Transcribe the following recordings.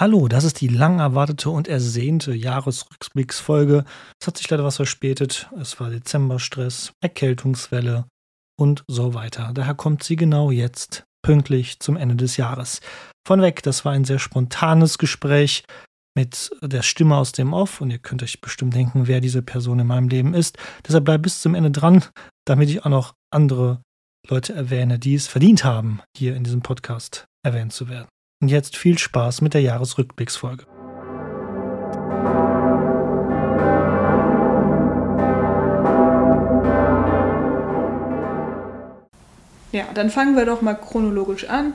Hallo, das ist die lang erwartete und ersehnte Jahresrückblicksfolge. Es hat sich leider was verspätet. Es war Dezemberstress, Erkältungswelle und so weiter. Daher kommt sie genau jetzt, pünktlich zum Ende des Jahres. Von weg, das war ein sehr spontanes Gespräch mit der Stimme aus dem Off und ihr könnt euch bestimmt denken, wer diese Person in meinem Leben ist. Deshalb bleibt bis zum Ende dran, damit ich auch noch andere Leute erwähne, die es verdient haben, hier in diesem Podcast erwähnt zu werden. Und jetzt viel Spaß mit der Jahresrückblicksfolge. Ja, dann fangen wir doch mal chronologisch an,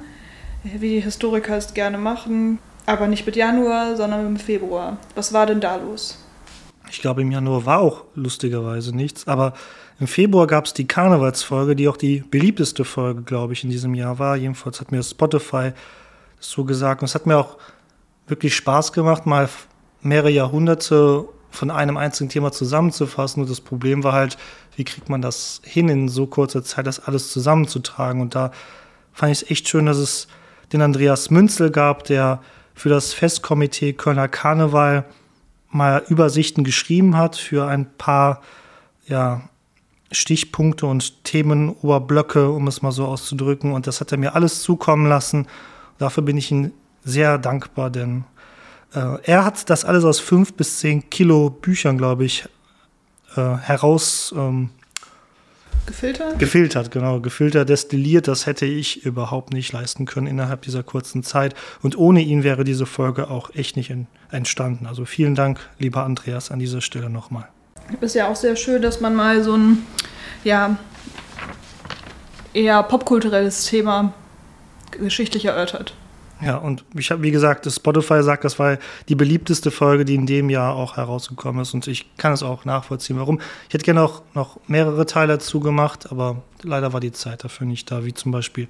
wie die Historiker es gerne machen, aber nicht mit Januar, sondern mit Februar. Was war denn da los? Ich glaube, im Januar war auch lustigerweise nichts, aber im Februar gab es die Karnevalsfolge, die auch die beliebteste Folge, glaube ich, in diesem Jahr war. Jedenfalls hat mir Spotify so gesagt. Und es hat mir auch wirklich Spaß gemacht, mal mehrere Jahrhunderte von einem einzigen Thema zusammenzufassen. Und das Problem war halt, wie kriegt man das hin, in so kurzer Zeit das alles zusammenzutragen. Und da fand ich es echt schön, dass es den Andreas Münzel gab, der für das Festkomitee Kölner Karneval mal Übersichten geschrieben hat für ein paar ja, Stichpunkte und Themenoberblöcke, um es mal so auszudrücken. Und das hat er mir alles zukommen lassen. Dafür bin ich ihm sehr dankbar, denn äh, er hat das alles aus fünf bis zehn Kilo Büchern, glaube ich, äh, heraus ähm, gefiltert. Gefiltert, genau, gefiltert, destilliert. Das hätte ich überhaupt nicht leisten können innerhalb dieser kurzen Zeit. Und ohne ihn wäre diese Folge auch echt nicht in, entstanden. Also vielen Dank, lieber Andreas, an dieser Stelle nochmal. Ist ja auch sehr schön, dass man mal so ein ja eher popkulturelles Thema geschichtlich erörtert. Ja, und ich habe, wie gesagt, das Spotify sagt, das war die beliebteste Folge, die in dem Jahr auch herausgekommen ist. Und ich kann es auch nachvollziehen, warum. Ich hätte gerne auch noch mehrere Teile dazu gemacht, aber leider war die Zeit dafür nicht da, wie zum Beispiel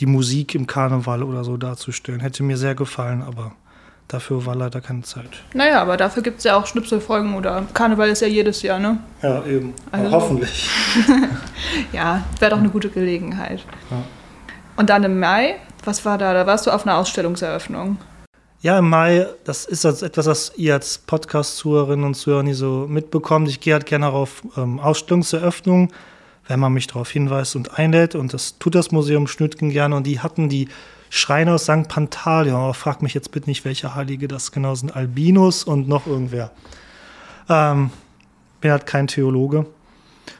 die Musik im Karneval oder so darzustellen. Hätte mir sehr gefallen, aber dafür war leider keine Zeit. Naja, aber dafür gibt es ja auch Schnipselfolgen oder Karneval ist ja jedes Jahr, ne? Ja, eben. Also, hoffentlich. ja, wäre doch eine gute Gelegenheit. Ja. Und dann im Mai, was war da? Da warst du auf einer Ausstellungseröffnung. Ja, im Mai, das ist also etwas, was ihr als Podcast-Zuhörerinnen und Zuhörer nie so mitbekommt. Ich gehe halt gerne auf ähm, Ausstellungseröffnungen, wenn man mich darauf hinweist und einlädt. Und das tut das Museum Schnütgen gerne. Und die hatten die Schreine aus St. Pantaleon. Aber frag mich jetzt bitte nicht, welche Heilige das genau sind. Albinus und noch irgendwer. Ähm, bin halt kein Theologe.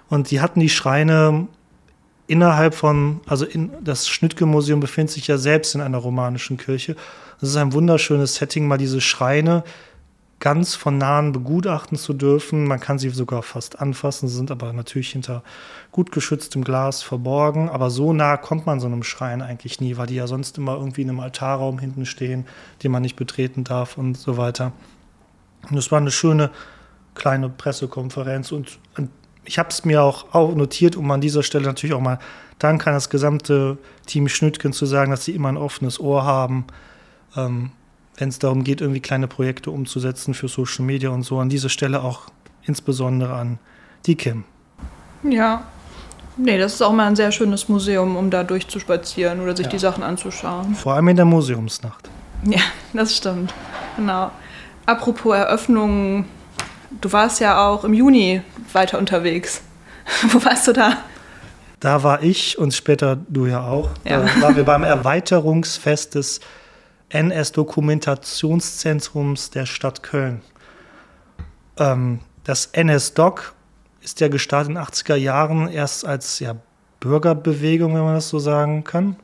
Und die hatten die Schreine innerhalb von, also in, das Schnittke-Museum befindet sich ja selbst in einer romanischen Kirche. Es ist ein wunderschönes Setting, mal diese Schreine ganz von nahen begutachten zu dürfen. Man kann sie sogar fast anfassen, sie sind aber natürlich hinter gut geschütztem Glas verborgen. Aber so nah kommt man so einem Schrein eigentlich nie, weil die ja sonst immer irgendwie in einem Altarraum hinten stehen, den man nicht betreten darf und so weiter. Und es war eine schöne kleine Pressekonferenz und ich habe es mir auch, auch notiert, um an dieser Stelle natürlich auch mal Dank an das gesamte Team Schnüttgen zu sagen, dass sie immer ein offenes Ohr haben, ähm, wenn es darum geht, irgendwie kleine Projekte umzusetzen für Social Media und so. An dieser Stelle auch insbesondere an die Kim. Ja, nee, das ist auch mal ein sehr schönes Museum, um da durchzuspazieren oder sich ja. die Sachen anzuschauen. Vor allem in der Museumsnacht. Ja, das stimmt. Genau. Apropos Eröffnungen, du warst ja auch im Juni weiter unterwegs. Wo warst du da? Da war ich und später du ja auch. Ja. Da waren wir beim Erweiterungsfest des NS-Dokumentationszentrums der Stadt Köln. Ähm, das NS-Doc ist ja gestartet in den 80er Jahren erst als ja, Bürgerbewegung, wenn man das so sagen kann.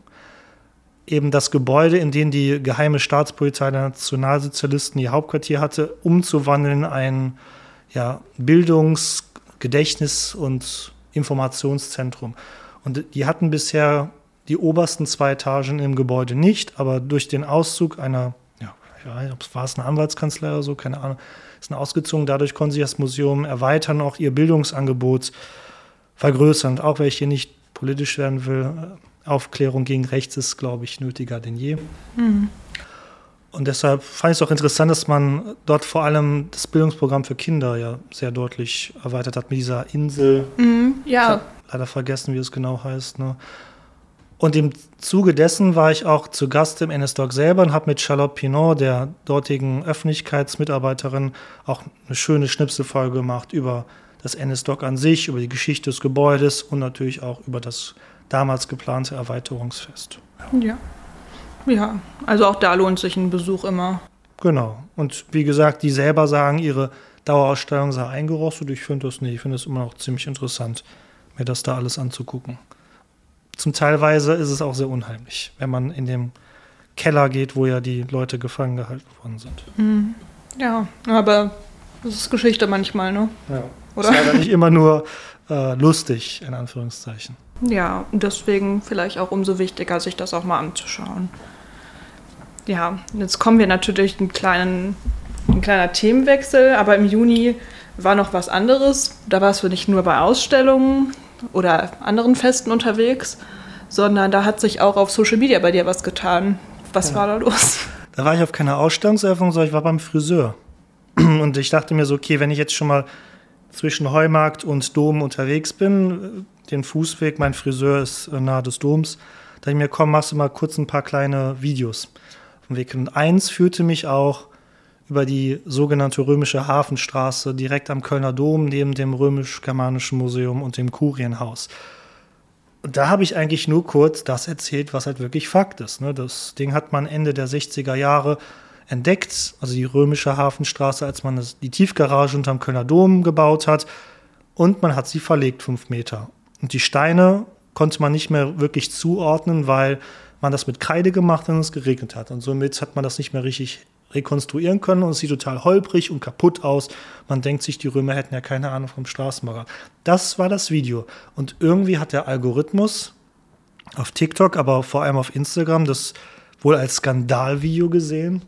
Eben das Gebäude, in dem die geheime Staatspolizei der Nationalsozialisten ihr Hauptquartier hatte, umzuwandeln in ein ja, Bildungs-, Gedächtnis- und Informationszentrum. Und die hatten bisher die obersten zwei Etagen im Gebäude nicht, aber durch den Auszug einer, ja, war es eine Anwaltskanzlei oder so, keine Ahnung, ist ausgezogen. Dadurch konnten sie das Museum erweitern, auch ihr Bildungsangebot vergrößern. auch wenn ich hier nicht politisch werden will, Aufklärung gegen Rechts ist, glaube ich, nötiger denn je. Mhm. Und deshalb fand ich es auch interessant, dass man dort vor allem das Bildungsprogramm für Kinder ja sehr deutlich erweitert hat mit dieser Insel. Mhm, ja. Leider vergessen, wie es genau heißt. Ne? Und im Zuge dessen war ich auch zu Gast im NSDoc selber und habe mit Charlotte Pinot, der dortigen Öffentlichkeitsmitarbeiterin, auch eine schöne Schnipselfolge gemacht über das NSDoc an sich, über die Geschichte des Gebäudes und natürlich auch über das damals geplante Erweiterungsfest. Ja. Ja, also auch da lohnt sich ein Besuch immer. Genau. Und wie gesagt, die selber sagen, ihre Dauerausstellung sei eingerostet. Ich finde das nicht. Ich finde es immer noch ziemlich interessant, mir das da alles anzugucken. Zum Teilweise ist es auch sehr unheimlich, wenn man in dem Keller geht, wo ja die Leute gefangen gehalten worden sind. Mhm. Ja, aber das ist Geschichte manchmal, ne? Ja. Oder? Ist leider nicht immer nur äh, lustig, in Anführungszeichen. Ja, und deswegen vielleicht auch umso wichtiger, sich das auch mal anzuschauen. Ja, jetzt kommen wir natürlich einen kleinen, ein kleiner Themenwechsel, aber im Juni war noch was anderes. Da warst du nicht nur bei Ausstellungen oder anderen Festen unterwegs, sondern da hat sich auch auf Social Media bei dir was getan. Was ja. war da los? Da war ich auf keiner Ausstellungseröffnung, sondern ich war beim Friseur. Und ich dachte mir so, okay, wenn ich jetzt schon mal zwischen Heumarkt und Dom unterwegs bin, den Fußweg, mein Friseur ist nahe des Doms, da ich mir, komm, machst du mal kurz ein paar kleine Videos Weg. Und eins führte mich auch über die sogenannte römische Hafenstraße direkt am Kölner Dom neben dem römisch-germanischen Museum und dem Kurienhaus. Und da habe ich eigentlich nur kurz das erzählt, was halt wirklich Fakt ist. Ne? Das Ding hat man Ende der 60er Jahre entdeckt, also die römische Hafenstraße, als man die Tiefgarage unterm Kölner Dom gebaut hat. Und man hat sie verlegt, fünf Meter. Und die Steine konnte man nicht mehr wirklich zuordnen, weil man das mit Kreide gemacht und es geregnet hat. Und somit hat man das nicht mehr richtig rekonstruieren können und es sieht total holprig und kaputt aus. Man denkt sich, die Römer hätten ja keine Ahnung vom Straßenbau. Das war das Video. Und irgendwie hat der Algorithmus auf TikTok, aber vor allem auf Instagram das wohl als Skandalvideo gesehen.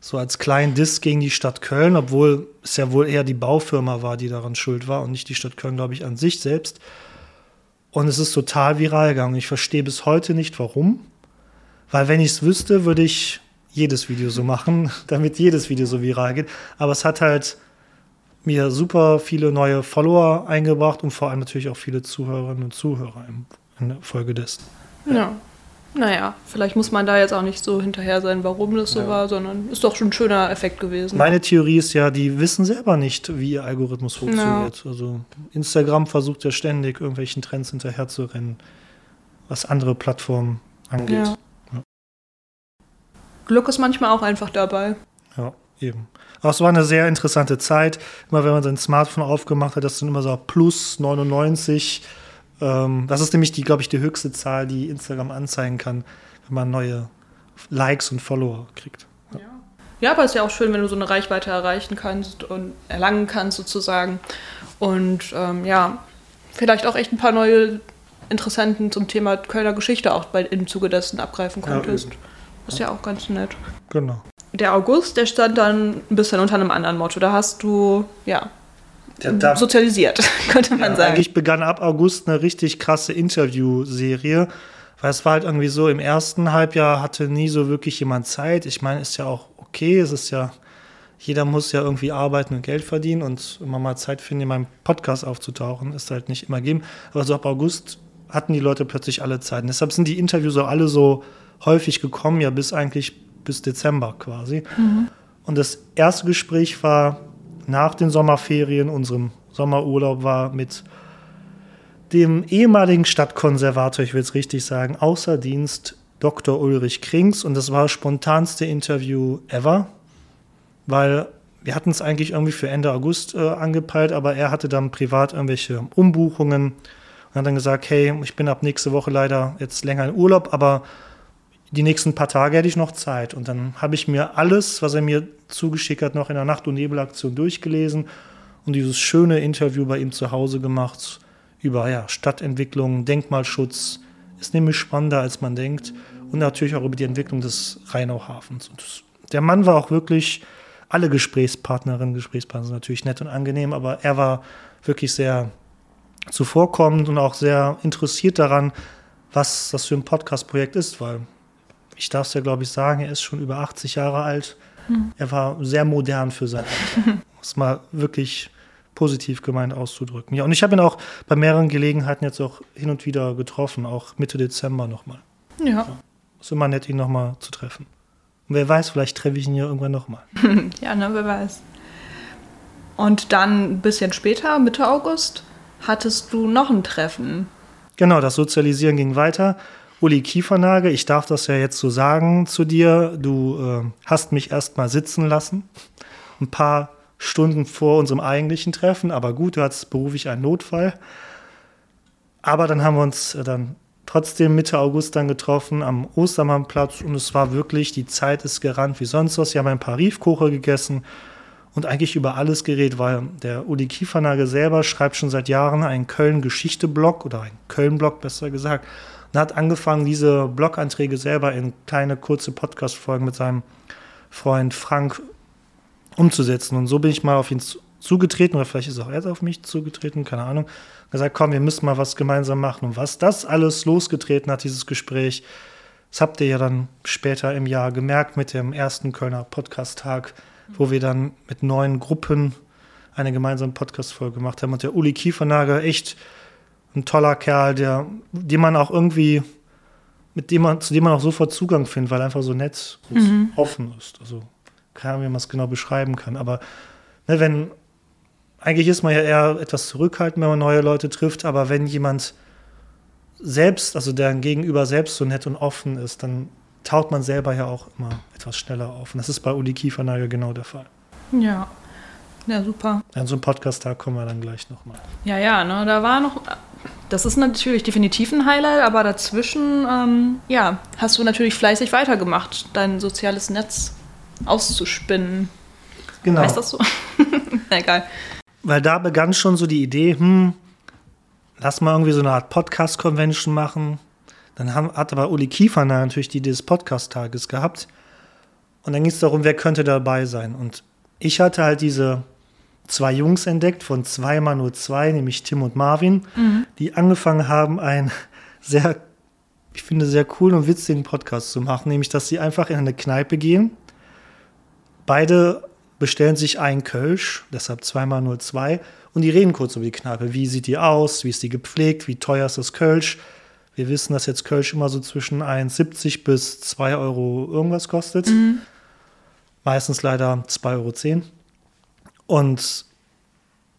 So als kleinen Diss gegen die Stadt Köln, obwohl es ja wohl eher die Baufirma war, die daran schuld war und nicht die Stadt Köln, glaube ich, an sich selbst. Und es ist total viral gegangen. Ich verstehe bis heute nicht, warum. Weil wenn ich es wüsste, würde ich jedes Video so machen, damit jedes Video so viral geht. Aber es hat halt mir super viele neue Follower eingebracht und vor allem natürlich auch viele Zuhörerinnen und Zuhörer in der Folge dessen. Ja. Naja, vielleicht muss man da jetzt auch nicht so hinterher sein, warum das so ja. war, sondern ist doch schon ein schöner Effekt gewesen. Meine Theorie ist ja, die wissen selber nicht, wie ihr Algorithmus funktioniert. Ja. Also Instagram versucht ja ständig, irgendwelchen Trends hinterher zu rennen, was andere Plattformen angeht. Ja. Glück ist manchmal auch einfach dabei. Ja, eben. Aber es war eine sehr interessante Zeit. Immer wenn man sein Smartphone aufgemacht hat, das sind immer so plus 99. Ähm, das ist nämlich die, glaube ich, die höchste Zahl, die Instagram anzeigen kann, wenn man neue Likes und Follower kriegt. Ja. ja, aber es ist ja auch schön, wenn du so eine Reichweite erreichen kannst und erlangen kannst sozusagen. Und ähm, ja, vielleicht auch echt ein paar neue Interessenten zum Thema Kölner Geschichte auch bei, im Zuge dessen abgreifen konntest. Ja, ist ja auch ganz nett. Genau. Der August, der stand dann ein bisschen unter einem anderen Motto. Da hast du, ja, da, sozialisiert, könnte man ja, sagen. Eigentlich begann ab August eine richtig krasse Interviewserie. Weil es war halt irgendwie so, im ersten Halbjahr hatte nie so wirklich jemand Zeit. Ich meine, ist ja auch okay, es ist ja, jeder muss ja irgendwie arbeiten und Geld verdienen und immer mal Zeit finden, in meinem Podcast aufzutauchen, ist halt nicht immer geben. Aber so ab August hatten die Leute plötzlich alle Zeit. Und deshalb sind die Interviews auch alle so häufig gekommen, ja bis eigentlich bis Dezember quasi. Mhm. Und das erste Gespräch war nach den Sommerferien, unserem Sommerurlaub war mit dem ehemaligen Stadtkonservator, ich will es richtig sagen, außer Dienst Dr. Ulrich Krings. Und das war das spontanste Interview ever, weil wir hatten es eigentlich irgendwie für Ende August äh, angepeilt, aber er hatte dann privat irgendwelche Umbuchungen und hat dann gesagt, hey, ich bin ab nächste Woche leider jetzt länger in Urlaub, aber die nächsten paar Tage hätte ich noch Zeit. Und dann habe ich mir alles, was er mir zugeschickt hat, noch in der Nacht- und Nebelaktion durchgelesen und dieses schöne Interview bei ihm zu Hause gemacht über ja, Stadtentwicklung, Denkmalschutz. Ist nämlich spannender, als man denkt. Und natürlich auch über die Entwicklung des Rheinauhafens. Und der Mann war auch wirklich, alle Gesprächspartnerinnen, Gesprächspartner sind natürlich nett und angenehm, aber er war wirklich sehr zuvorkommend und auch sehr interessiert daran, was das für ein Podcast-Projekt ist, weil ich darf es ja, glaube ich, sagen, er ist schon über 80 Jahre alt. Mhm. Er war sehr modern für sein Alter. um es mal wirklich positiv gemeint auszudrücken. Ja, und ich habe ihn auch bei mehreren Gelegenheiten jetzt auch hin und wieder getroffen, auch Mitte Dezember nochmal. Ja. Ist immer nett, ihn nochmal zu treffen. Und wer weiß, vielleicht treffe ich ihn ja irgendwann nochmal. ja, ne, wer weiß. Und dann ein bisschen später, Mitte August, hattest du noch ein Treffen. Genau, das Sozialisieren ging weiter. Uli Kiefernagel, ich darf das ja jetzt so sagen zu dir, du äh, hast mich erst mal sitzen lassen. Ein paar Stunden vor unserem eigentlichen Treffen, aber gut, du hattest beruflich einen Notfall. Aber dann haben wir uns äh, dann trotzdem Mitte August dann getroffen am Ostermannplatz und es war wirklich, die Zeit ist gerannt wie sonst was. Wir haben ein paar Riefkocher gegessen und eigentlich über alles geredet, weil der Uli Kiefernagel selber schreibt schon seit Jahren einen Köln-Geschichte-Blog oder einen Köln-Blog besser gesagt und hat angefangen, diese Blog-Einträge selber in kleine kurze Podcast-Folgen mit seinem Freund Frank umzusetzen. Und so bin ich mal auf ihn zugetreten, oder vielleicht ist auch er auf mich zugetreten, keine Ahnung, gesagt, komm, wir müssen mal was gemeinsam machen. Und was das alles losgetreten hat, dieses Gespräch, das habt ihr ja dann später im Jahr gemerkt mit dem ersten Kölner Podcast-Tag, wo wir dann mit neun Gruppen eine gemeinsame Podcast-Folge gemacht haben. Und der Uli Kiefernagel, echt ein toller Kerl, der, den man auch irgendwie, mit dem man, zu dem man auch sofort Zugang findet, weil er einfach so nett und mhm. offen ist. Also keine Ahnung, wie man es genau beschreiben kann. Aber ne, wenn, eigentlich ist man ja eher etwas zurückhaltend, wenn man neue Leute trifft, aber wenn jemand selbst, also deren Gegenüber selbst so nett und offen ist, dann taut man selber ja auch immer etwas schneller auf. Und das ist bei Uli Kiefernagel genau der Fall. Ja. Ja, super. An so einem Podcast-Tag kommen wir dann gleich nochmal. Ja, ja, ne, da war noch, das ist natürlich definitiv ein Highlight, aber dazwischen, ähm, ja, hast du natürlich fleißig weitergemacht, dein soziales Netz auszuspinnen. Genau. Heißt das so? Egal. Weil da begann schon so die Idee, hm, lass mal irgendwie so eine Art Podcast-Convention machen. Dann haben, hat aber Uli Kiefer natürlich die Idee des Podcast-Tages gehabt. Und dann ging es darum, wer könnte dabei sein. Und ich hatte halt diese zwei Jungs entdeckt, von zweimal nur zwei, nämlich Tim und Marvin, mhm. die angefangen haben, einen sehr, ich finde, sehr coolen und witzigen Podcast zu machen, nämlich, dass sie einfach in eine Kneipe gehen. Beide bestellen sich einen Kölsch, deshalb zweimal nur zwei, und die reden kurz über die Kneipe. Wie sieht die aus? Wie ist die gepflegt? Wie teuer ist das Kölsch? Wir wissen, dass jetzt Kölsch immer so zwischen 1,70 bis 2 Euro irgendwas kostet. Mhm. Meistens leider 2,10 Euro. Und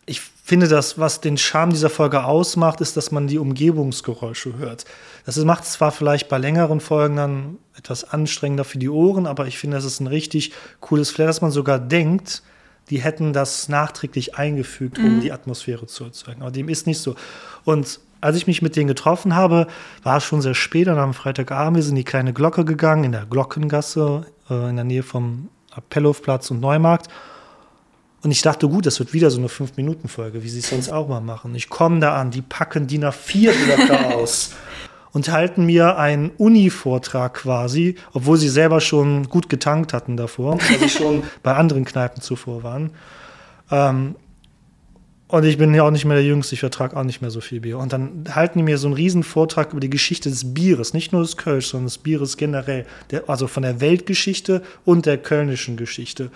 ich finde, das, was den Charme dieser Folge ausmacht, ist, dass man die Umgebungsgeräusche hört. Das macht zwar vielleicht bei längeren Folgen dann etwas anstrengender für die Ohren, aber ich finde, das ist ein richtig cooles Flair, dass man sogar denkt, die hätten das nachträglich eingefügt, um mhm. die Atmosphäre zu erzeugen. Aber dem ist nicht so. Und als ich mich mit denen getroffen habe, war es schon sehr spät, dann am Freitagabend, wir sind in die kleine Glocke gegangen, in der Glockengasse, äh, in der Nähe vom Appellhofplatz und Neumarkt. Und ich dachte, gut, das wird wieder so eine 5-Minuten-Folge, wie sie es sonst auch mal machen. Ich komme da an, die packen DIN A4-Blöcke aus und halten mir einen Uni-Vortrag quasi, obwohl sie selber schon gut getankt hatten davor, weil sie schon bei anderen Kneipen zuvor waren. Ähm, und ich bin ja auch nicht mehr der Jüngste, ich vertrage auch nicht mehr so viel Bier. Und dann halten die mir so einen riesen Vortrag über die Geschichte des Bieres, nicht nur des Kölsch, sondern des Bieres generell, der, also von der Weltgeschichte und der kölnischen Geschichte.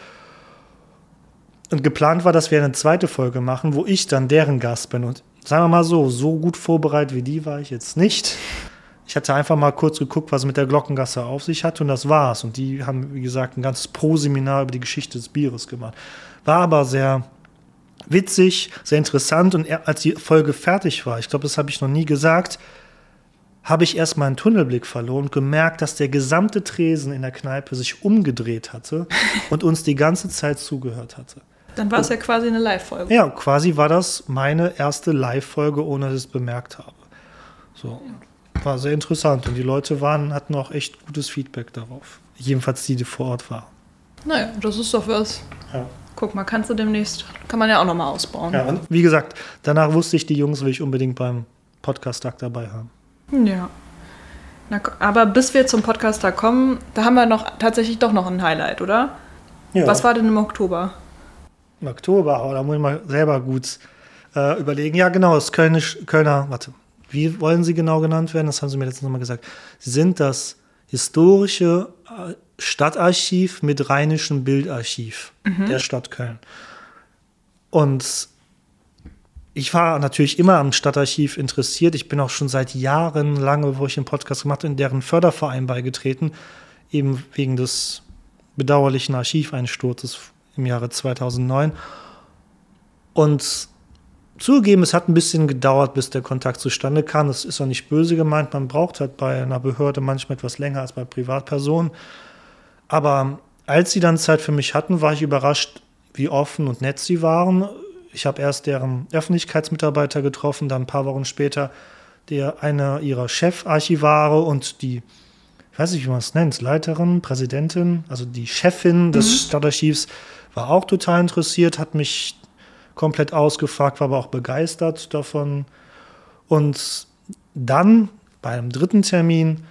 Und geplant war, dass wir eine zweite Folge machen, wo ich dann deren Gast bin. Und sagen wir mal so, so gut vorbereitet wie die war ich jetzt nicht. Ich hatte einfach mal kurz geguckt, was mit der Glockengasse auf sich hatte und das war's. Und die haben, wie gesagt, ein ganzes Pro-Seminar über die Geschichte des Bieres gemacht. War aber sehr witzig, sehr interessant. Und als die Folge fertig war, ich glaube, das habe ich noch nie gesagt, habe ich erst mal einen Tunnelblick verloren und gemerkt, dass der gesamte Tresen in der Kneipe sich umgedreht hatte und uns die ganze Zeit zugehört hatte. Dann war es ja quasi eine Live-Folge. Ja, quasi war das meine erste Live-Folge, ohne dass ich es bemerkt habe. So. War sehr interessant und die Leute waren, hatten auch echt gutes Feedback darauf. Jedenfalls die, die vor Ort waren. Naja, das ist doch was. Ja. Guck mal, kannst du demnächst, kann man ja auch nochmal ausbauen. Ja, und wie gesagt, danach wusste ich, die Jungs will ich unbedingt beim Podcast-Tag dabei haben. Ja. Na, aber bis wir zum Podcast-Tag kommen, da haben wir noch tatsächlich doch noch ein Highlight, oder? Ja. Was war denn im Oktober? Im Oktober, aber da muss ich mal selber gut äh, überlegen. Ja, genau, das Kölnisch, Kölner, warte, wie wollen sie genau genannt werden? Das haben sie mir letztens nochmal gesagt. Sie sind das historische äh, Stadtarchiv mit rheinischem Bildarchiv mhm. der Stadt Köln. Und ich war natürlich immer am Stadtarchiv interessiert. Ich bin auch schon seit Jahren lange, wo ich einen Podcast gemacht habe, in deren Förderverein beigetreten, eben wegen des bedauerlichen Archiveinsturzes im Jahre 2009. Und zugegeben, es hat ein bisschen gedauert, bis der Kontakt zustande kam. Das ist auch nicht böse gemeint. Man braucht halt bei einer Behörde manchmal etwas länger als bei Privatpersonen. Aber als sie dann Zeit für mich hatten, war ich überrascht, wie offen und nett sie waren. Ich habe erst deren Öffentlichkeitsmitarbeiter getroffen, dann ein paar Wochen später der eine ihrer Chefarchivare und die, ich weiß nicht, wie man es nennt, Leiterin, Präsidentin, also die Chefin des mhm. Stadtarchivs, war auch total interessiert, hat mich komplett ausgefragt, war aber auch begeistert davon. Und dann bei einem dritten Termin,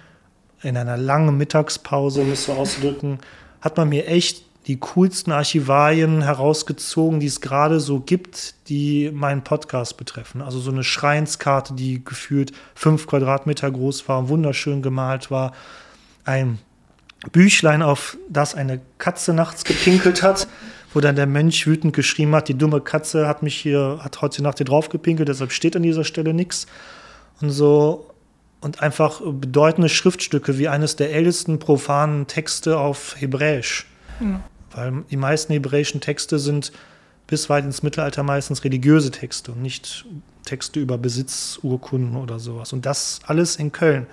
in einer langen Mittagspause, um es so auszudrücken, hat man mir echt die coolsten Archivalien herausgezogen, die es gerade so gibt, die meinen Podcast betreffen. Also so eine Schreinskarte, die gefühlt fünf Quadratmeter groß war, wunderschön gemalt war. Ein Büchlein, auf das eine Katze nachts gepinkelt hat wo dann der Mönch wütend geschrieben hat, die dumme Katze hat mich hier, hat heute Nacht hier drauf gepinkelt, deshalb steht an dieser Stelle nichts. Und so, und einfach bedeutende Schriftstücke wie eines der ältesten profanen Texte auf Hebräisch. Mhm. Weil die meisten hebräischen Texte sind bis weit ins Mittelalter meistens religiöse Texte und nicht Texte über Besitzurkunden oder sowas. Und das alles in Köln,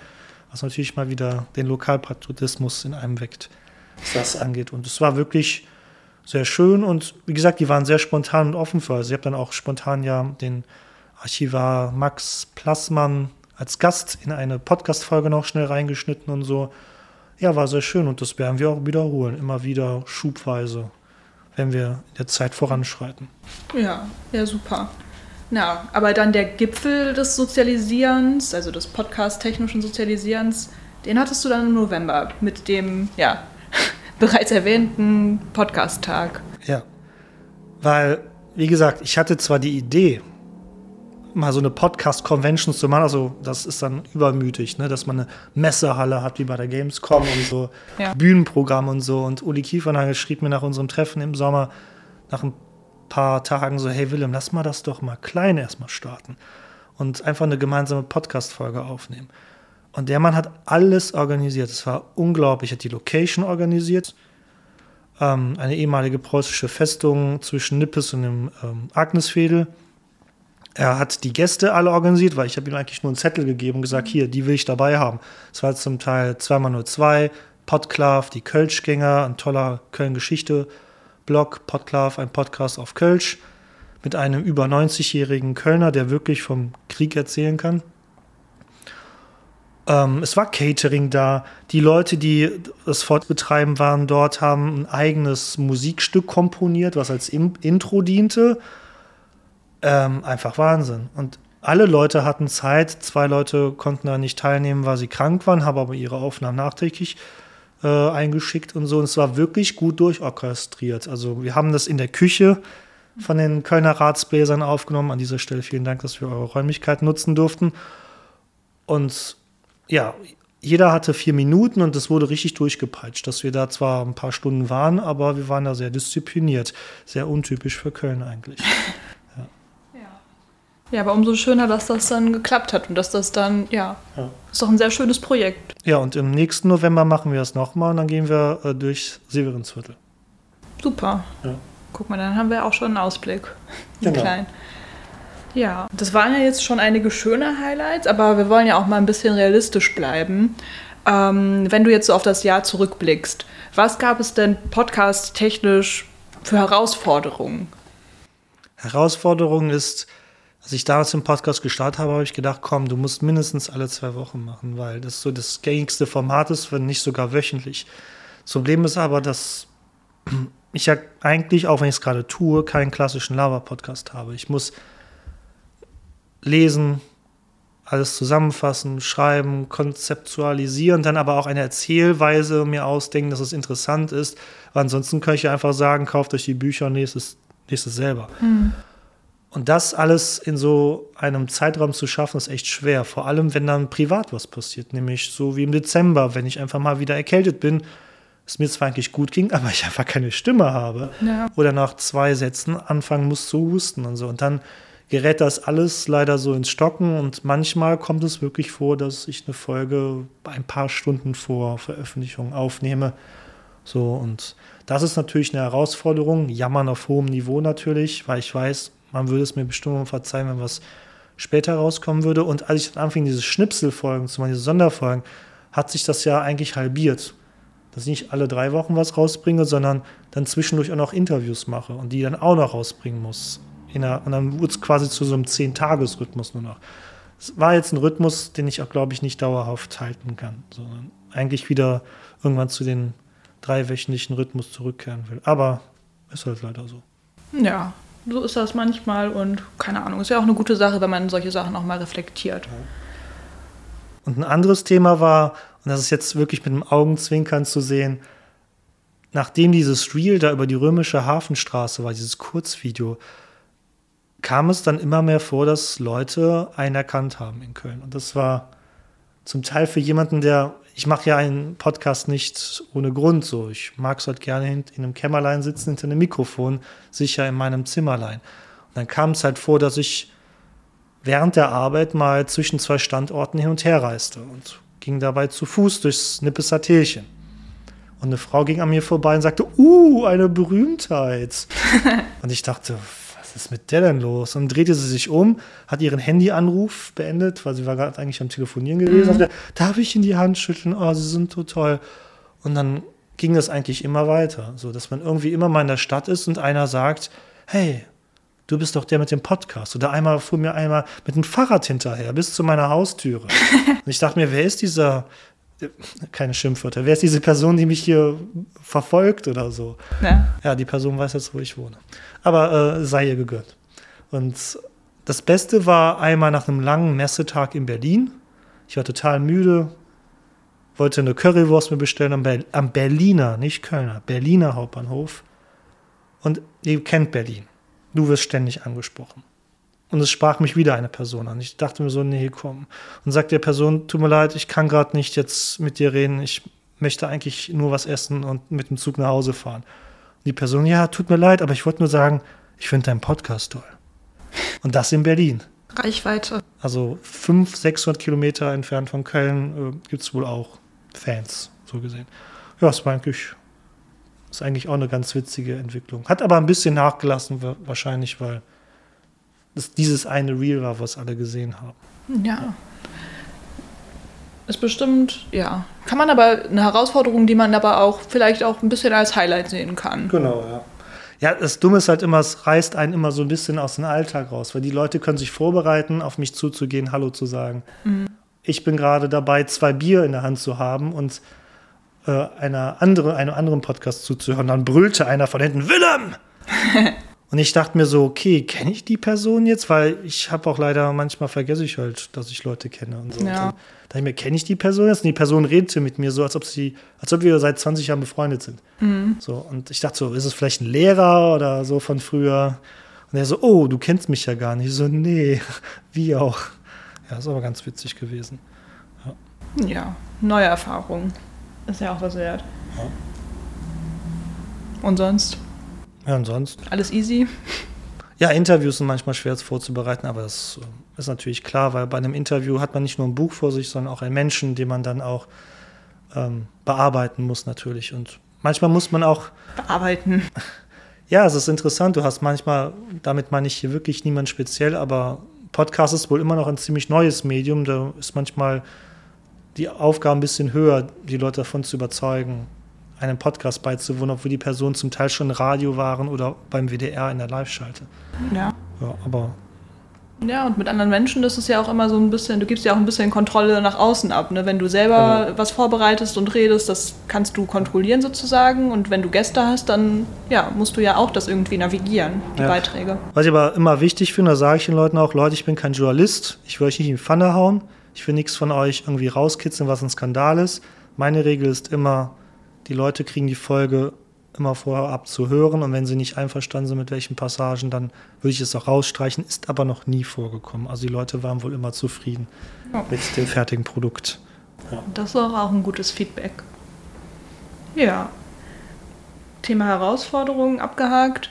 was natürlich mal wieder den Lokalpatriotismus in einem weckt, was das angeht. Und es war wirklich sehr schön und wie gesagt, die waren sehr spontan und offen für. Also ich habe dann auch spontan ja den Archivar Max Plassmann als Gast in eine Podcast-Folge noch schnell reingeschnitten und so. Ja, war sehr schön und das werden wir auch wiederholen, immer wieder schubweise, wenn wir in der Zeit voranschreiten. Ja, ja, super. Na, aber dann der Gipfel des Sozialisierens, also des podcast-technischen Sozialisierens, den hattest du dann im November mit dem, ja, bereits erwähnten Podcast-Tag. Ja, weil, wie gesagt, ich hatte zwar die Idee, mal so eine Podcast-Convention zu machen, also das ist dann übermütig, ne, dass man eine Messehalle hat wie bei der Gamescom und so ja. Bühnenprogramm und so. Und Uli Kiefernagel schrieb mir nach unserem Treffen im Sommer, nach ein paar Tagen so, hey Willem, lass mal das doch mal klein erstmal starten und einfach eine gemeinsame Podcast-Folge aufnehmen. Und der Mann hat alles organisiert. Es war unglaublich. Er hat die Location organisiert. Ähm, eine ehemalige preußische Festung zwischen Nippes und dem ähm, Agnesfädel. Er hat die Gäste alle organisiert, weil ich habe ihm eigentlich nur einen Zettel gegeben und gesagt, hier, die will ich dabei haben. Es war zum Teil 2x02, Podclav, die Kölschgänger, ein toller Köln-Geschichte-Blog, Podclav, ein Podcast auf Kölsch, mit einem über 90-jährigen Kölner, der wirklich vom Krieg erzählen kann. Ähm, es war Catering da. Die Leute, die das fortbetreiben waren dort, haben ein eigenes Musikstück komponiert, was als Intro diente. Ähm, einfach Wahnsinn. Und alle Leute hatten Zeit. Zwei Leute konnten da nicht teilnehmen, weil sie krank waren, haben aber ihre Aufnahmen nachträglich äh, eingeschickt und so. Und es war wirklich gut durchorchestriert. Also wir haben das in der Küche von den Kölner Ratsbläsern aufgenommen. An dieser Stelle vielen Dank, dass wir eure Räumlichkeiten nutzen durften. Und ja, jeder hatte vier Minuten und es wurde richtig durchgepeitscht, dass wir da zwar ein paar Stunden waren, aber wir waren da sehr diszipliniert. Sehr untypisch für Köln eigentlich. ja. aber umso schöner, dass das dann geklappt hat und dass das dann, ja, ja. ist doch ein sehr schönes Projekt. Ja, und im nächsten November machen wir das nochmal und dann gehen wir äh, durch Severinsviertel. Super. Ja. Guck mal, dann haben wir auch schon einen Ausblick. Genau. Klein. Ja, das waren ja jetzt schon einige schöne Highlights, aber wir wollen ja auch mal ein bisschen realistisch bleiben. Ähm, wenn du jetzt so auf das Jahr zurückblickst, was gab es denn podcast-technisch für Herausforderungen? Herausforderung ist, als ich damals den Podcast gestartet habe, habe ich gedacht, komm, du musst mindestens alle zwei Wochen machen, weil das so das gängigste Format ist, wenn nicht sogar wöchentlich. Das Problem ist aber, dass ich ja eigentlich, auch wenn ich es gerade tue, keinen klassischen Lava-Podcast habe. Ich muss lesen, alles zusammenfassen, schreiben, konzeptualisieren, dann aber auch eine Erzählweise mir ausdenken, dass es interessant ist. Weil ansonsten kann ich ja einfach sagen, kauft euch die Bücher und nächstes, nächstes selber. Mhm. Und das alles in so einem Zeitraum zu schaffen, ist echt schwer. Vor allem, wenn dann privat was passiert. Nämlich so wie im Dezember, wenn ich einfach mal wieder erkältet bin, es mir zwar eigentlich gut ging, aber ich einfach keine Stimme habe. Ja. Oder nach zwei Sätzen anfangen muss zu husten und so. Und dann gerät das alles leider so ins Stocken und manchmal kommt es wirklich vor, dass ich eine Folge ein paar Stunden vor Veröffentlichung aufnehme. So und das ist natürlich eine Herausforderung, jammern auf hohem Niveau natürlich, weil ich weiß, man würde es mir bestimmt verzeihen, wenn was später rauskommen würde. Und als ich dann anfing, diese Schnipselfolgen zu machen, diese Sonderfolgen, hat sich das ja eigentlich halbiert. Dass ich nicht alle drei Wochen was rausbringe, sondern dann zwischendurch auch noch Interviews mache und die dann auch noch rausbringen muss. Einer, und dann wurde es quasi zu so einem Zehn-Tages-Rhythmus nur noch. Es war jetzt ein Rhythmus, den ich auch, glaube ich, nicht dauerhaft halten kann, sondern eigentlich wieder irgendwann zu den dreiwöchentlichen Rhythmus zurückkehren will. Aber ist halt leider so. Ja, so ist das manchmal und keine Ahnung, ist ja auch eine gute Sache, wenn man solche Sachen auch mal reflektiert. Und ein anderes Thema war, und das ist jetzt wirklich mit dem Augenzwinkern zu sehen, nachdem dieses Reel da über die römische Hafenstraße war, dieses Kurzvideo, kam es dann immer mehr vor, dass Leute einen erkannt haben in Köln. Und das war zum Teil für jemanden, der, ich mache ja einen Podcast nicht ohne Grund so. Ich mag es halt gerne in einem Kämmerlein sitzen, hinter einem Mikrofon, sicher in meinem Zimmerlein. Und dann kam es halt vor, dass ich während der Arbeit mal zwischen zwei Standorten hin und her reiste und ging dabei zu Fuß durchs Nippeser Tälchen. Und eine Frau ging an mir vorbei und sagte, uh, eine Berühmtheit. und ich dachte, ist mit der denn los? Und drehte sie sich um, hat ihren Handyanruf beendet, weil sie war gerade eigentlich am Telefonieren gewesen. Mhm. Darf ich in die Hand schütteln? Oh, sie sind so toll. Und dann ging das eigentlich immer weiter, so dass man irgendwie immer mal in der Stadt ist und einer sagt, hey, du bist doch der mit dem Podcast. Oder einmal fuhr mir einmal mit dem Fahrrad hinterher bis zu meiner Haustüre. und ich dachte mir, wer ist dieser keine Schimpfwörter. Wer ist diese Person, die mich hier verfolgt oder so? Ja, ja die Person weiß jetzt, wo ich wohne. Aber äh, sei ihr gegönnt. Und das Beste war einmal nach einem langen Messetag in Berlin. Ich war total müde, wollte eine Currywurst mir bestellen am, Ber am Berliner, nicht Kölner, Berliner Hauptbahnhof. Und ihr kennt Berlin. Du wirst ständig angesprochen. Und es sprach mich wieder eine Person an. Ich dachte mir so, nee, komm. Und sagt der Person, tut mir leid, ich kann gerade nicht jetzt mit dir reden. Ich möchte eigentlich nur was essen und mit dem Zug nach Hause fahren. Und die Person, ja, tut mir leid, aber ich wollte nur sagen, ich finde deinen Podcast toll. Und das in Berlin. Reichweite. Also 500, 600 Kilometer entfernt von Köln äh, gibt es wohl auch Fans, so gesehen. Ja, war eigentlich, ist eigentlich auch eine ganz witzige Entwicklung. Hat aber ein bisschen nachgelassen, wahrscheinlich, weil dass dieses eine Reel war, was alle gesehen haben. Ja. Ist bestimmt, ja. Kann man aber eine Herausforderung, die man aber auch vielleicht auch ein bisschen als Highlight sehen kann. Genau, ja. Ja, das Dumme ist halt immer, es reißt einen immer so ein bisschen aus dem Alltag raus, weil die Leute können sich vorbereiten, auf mich zuzugehen, Hallo zu sagen. Mhm. Ich bin gerade dabei, zwei Bier in der Hand zu haben und äh, einer andere, einem anderen Podcast zuzuhören. Dann brüllte einer von hinten, Willem! Und ich dachte mir so, okay, kenne ich die Person jetzt? Weil ich habe auch leider manchmal vergesse ich halt, dass ich Leute kenne und so. Ja. Und dachte ich mir, kenne ich die Person jetzt? Und die Person redete mit mir so, als ob sie, als ob wir seit 20 Jahren befreundet sind. Mhm. So, und ich dachte so, ist es vielleicht ein Lehrer oder so von früher? Und er so, oh, du kennst mich ja gar nicht. Ich so, nee, wie auch. Ja, ist aber ganz witzig gewesen. Ja, ja neue Erfahrung. Ist ja auch was wert. Ja. Und sonst? Ja, und sonst? Alles easy? Ja, Interviews sind manchmal schwer vorzubereiten, aber das ist natürlich klar, weil bei einem Interview hat man nicht nur ein Buch vor sich, sondern auch einen Menschen, den man dann auch ähm, bearbeiten muss natürlich. Und manchmal muss man auch... Bearbeiten. Ja, es ist interessant. Du hast manchmal, damit meine ich hier wirklich niemand speziell, aber Podcast ist wohl immer noch ein ziemlich neues Medium. Da ist manchmal die Aufgabe ein bisschen höher, die Leute davon zu überzeugen, einem Podcast beizuwohnen, obwohl die Personen zum Teil schon Radio waren oder beim WDR in der Live-Schalte. Ja. Ja, aber. Ja, und mit anderen Menschen ist es ja auch immer so ein bisschen, du gibst ja auch ein bisschen Kontrolle nach außen ab. Ne? Wenn du selber ja. was vorbereitest und redest, das kannst du kontrollieren sozusagen. Und wenn du Gäste hast, dann ja, musst du ja auch das irgendwie navigieren, die ja. Beiträge. Was ich aber immer wichtig finde, da sage ich den Leuten auch, Leute, ich bin kein Journalist, ich will euch nicht in die Pfanne hauen, ich will nichts von euch irgendwie rauskitzeln, was ein Skandal ist. Meine Regel ist immer, die Leute kriegen die Folge immer vorher abzuhören und wenn sie nicht einverstanden sind mit welchen Passagen, dann würde ich es auch rausstreichen, ist aber noch nie vorgekommen. Also die Leute waren wohl immer zufrieden ja. mit dem fertigen Produkt. Ja. Das ist auch ein gutes Feedback. Ja. Thema Herausforderungen abgehakt.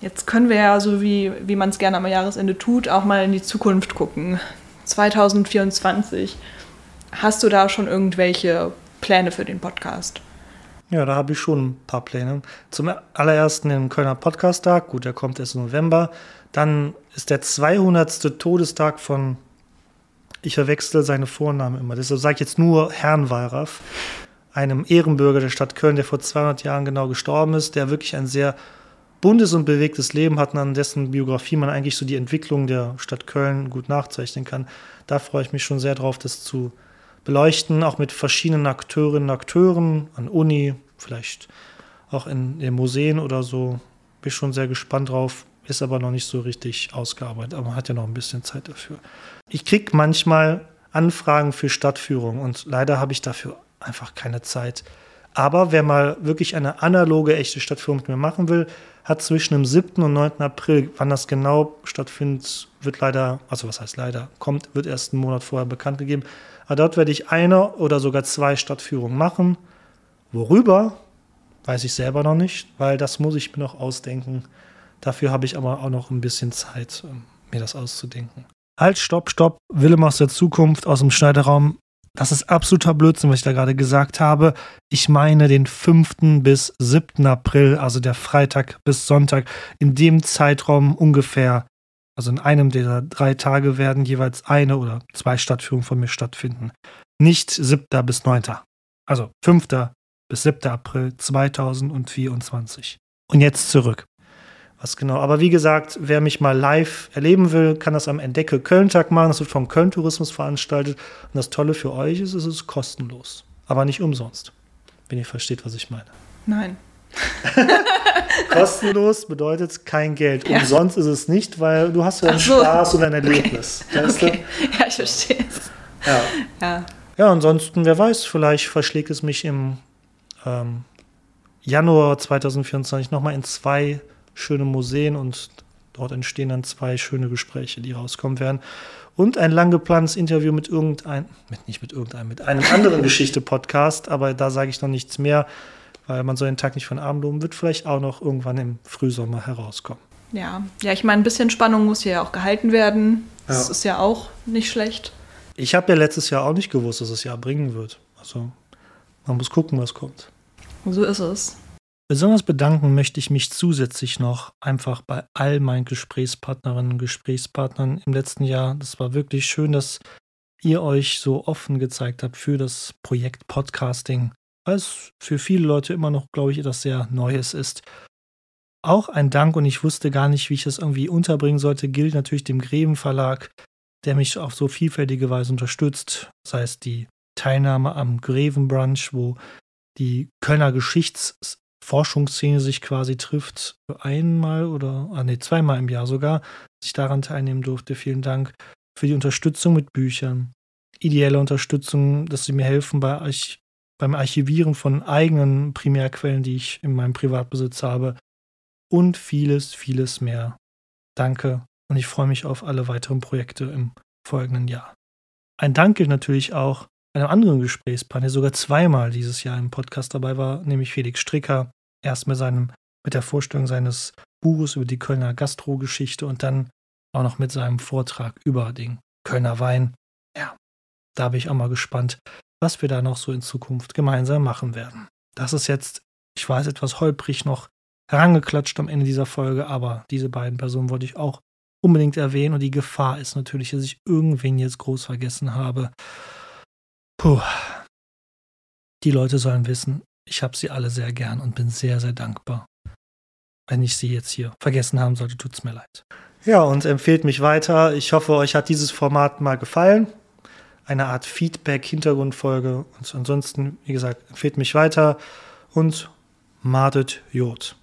Jetzt können wir ja, so wie, wie man es gerne am Jahresende tut, auch mal in die Zukunft gucken. 2024. Hast du da schon irgendwelche Pläne für den Podcast? Ja, da habe ich schon ein paar Pläne. Zum allerersten den Kölner Podcast-Tag. Gut, der kommt erst im November. Dann ist der 200. Todestag von, ich verwechsel seine Vornamen immer. Deshalb sage ich jetzt nur Herrn Wallraff, einem Ehrenbürger der Stadt Köln, der vor 200 Jahren genau gestorben ist, der wirklich ein sehr buntes und bewegtes Leben hat, an dessen Biografie man eigentlich so die Entwicklung der Stadt Köln gut nachzeichnen kann. Da freue ich mich schon sehr drauf, das zu beleuchten, auch mit verschiedenen Akteurinnen und Akteuren an Uni, vielleicht auch in den Museen oder so. Bin schon sehr gespannt drauf, ist aber noch nicht so richtig ausgearbeitet, aber man hat ja noch ein bisschen Zeit dafür. Ich kriege manchmal Anfragen für Stadtführung und leider habe ich dafür einfach keine Zeit. Aber wer mal wirklich eine analoge, echte Stadtführung mit mir machen will, hat zwischen dem 7. und 9. April, wann das genau stattfindet, wird leider, also was heißt leider, kommt, wird erst einen Monat vorher bekannt gegeben. Aber dort werde ich eine oder sogar zwei Stadtführungen machen. Worüber, weiß ich selber noch nicht, weil das muss ich mir noch ausdenken. Dafür habe ich aber auch noch ein bisschen Zeit, mir das auszudenken. Halt, stopp, stopp. Willem aus der Zukunft aus dem Schneiderraum. Das ist absoluter Blödsinn, was ich da gerade gesagt habe. Ich meine den 5. bis 7. April, also der Freitag bis Sonntag. In dem Zeitraum ungefähr, also in einem dieser drei Tage werden jeweils eine oder zwei Stadtführungen von mir stattfinden. Nicht 7. bis 9. Also 5. bis 7. April 2024. Und jetzt zurück was genau. Aber wie gesagt, wer mich mal live erleben will, kann das am Entdecke Köln-Tag machen. Das wird vom Köln-Tourismus veranstaltet. Und das Tolle für euch ist, es ist kostenlos. Aber nicht umsonst. Wenn ihr versteht, was ich meine. Nein. kostenlos bedeutet kein Geld. Ja. Umsonst ist es nicht, weil du hast ja einen so. Spaß und ein Erlebnis. Okay. Weißt okay. Ja, ich verstehe es. Ja. ja. Ja, ansonsten, wer weiß, vielleicht verschlägt es mich im ähm, Januar 2024 nochmal in zwei schöne Museen und dort entstehen dann zwei schöne Gespräche, die rauskommen werden. Und ein lang geplantes Interview mit irgendeinem, mit, nicht mit irgendeinem, mit einem anderen Geschichte-Podcast, aber da sage ich noch nichts mehr, weil man soll den Tag nicht von Abend loben, wird vielleicht auch noch irgendwann im Frühsommer herauskommen. Ja, ja, ich meine, ein bisschen Spannung muss hier ja auch gehalten werden. Das ja. ist ja auch nicht schlecht. Ich habe ja letztes Jahr auch nicht gewusst, dass es Jahr bringen wird. Also man muss gucken, was kommt. So ist es. Besonders bedanken möchte ich mich zusätzlich noch einfach bei all meinen Gesprächspartnerinnen und Gesprächspartnern im letzten Jahr. Das war wirklich schön, dass ihr euch so offen gezeigt habt für das Projekt Podcasting, weil es für viele Leute immer noch, glaube ich, etwas sehr Neues ist. Auch ein Dank, und ich wusste gar nicht, wie ich das irgendwie unterbringen sollte, gilt natürlich dem Greven Verlag, der mich auf so vielfältige Weise unterstützt, sei es die Teilnahme am Greven Brunch, wo die Kölner Geschichts Forschungsszene sich quasi trifft, einmal oder, ah nee, zweimal im Jahr sogar, dass ich daran teilnehmen durfte. Vielen Dank für die Unterstützung mit Büchern, ideelle Unterstützung, dass sie mir helfen bei Arch beim Archivieren von eigenen Primärquellen, die ich in meinem Privatbesitz habe und vieles, vieles mehr. Danke und ich freue mich auf alle weiteren Projekte im folgenden Jahr. Ein Dank gilt natürlich auch einem anderen Gesprächspartner, der sogar zweimal dieses Jahr im Podcast dabei war, nämlich Felix Stricker. Erst mit seinem, mit der Vorstellung seines Buches über die Kölner Gastrogeschichte und dann auch noch mit seinem Vortrag über den Kölner Wein. Ja, da bin ich auch mal gespannt, was wir da noch so in Zukunft gemeinsam machen werden. Das ist jetzt, ich weiß, etwas holprig noch herangeklatscht am Ende dieser Folge, aber diese beiden Personen wollte ich auch unbedingt erwähnen und die Gefahr ist natürlich, dass ich irgendwen jetzt groß vergessen habe. Puh. Die Leute sollen wissen, ich habe sie alle sehr gern und bin sehr, sehr dankbar. Wenn ich sie jetzt hier vergessen haben sollte, tut es mir leid. Ja, und empfehlt mich weiter. Ich hoffe, euch hat dieses Format mal gefallen. Eine Art Feedback-Hintergrundfolge. Und ansonsten, wie gesagt, empfehlt mich weiter und Madet Jod.